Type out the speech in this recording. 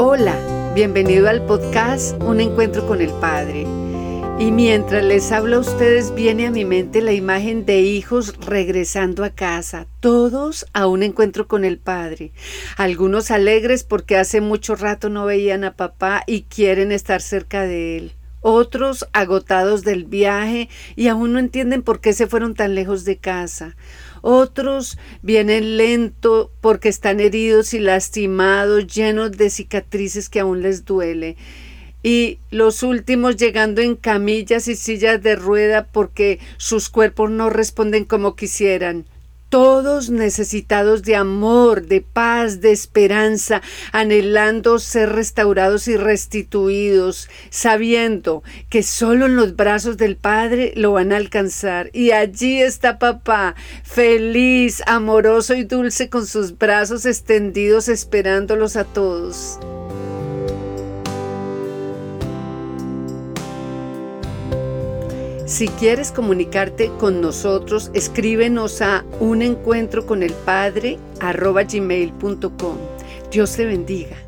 Hola, bienvenido al podcast Un Encuentro con el Padre. Y mientras les hablo a ustedes viene a mi mente la imagen de hijos regresando a casa, todos a un encuentro con el Padre. Algunos alegres porque hace mucho rato no veían a papá y quieren estar cerca de él. Otros agotados del viaje y aún no entienden por qué se fueron tan lejos de casa. Otros vienen lento porque están heridos y lastimados, llenos de cicatrices que aún les duele. Y los últimos llegando en camillas y sillas de rueda porque sus cuerpos no responden como quisieran todos necesitados de amor, de paz, de esperanza, anhelando ser restaurados y restituidos, sabiendo que solo en los brazos del Padre lo van a alcanzar. Y allí está papá, feliz, amoroso y dulce con sus brazos extendidos esperándolos a todos. Si quieres comunicarte con nosotros, escríbenos a un encuentro con el Padre Dios te bendiga.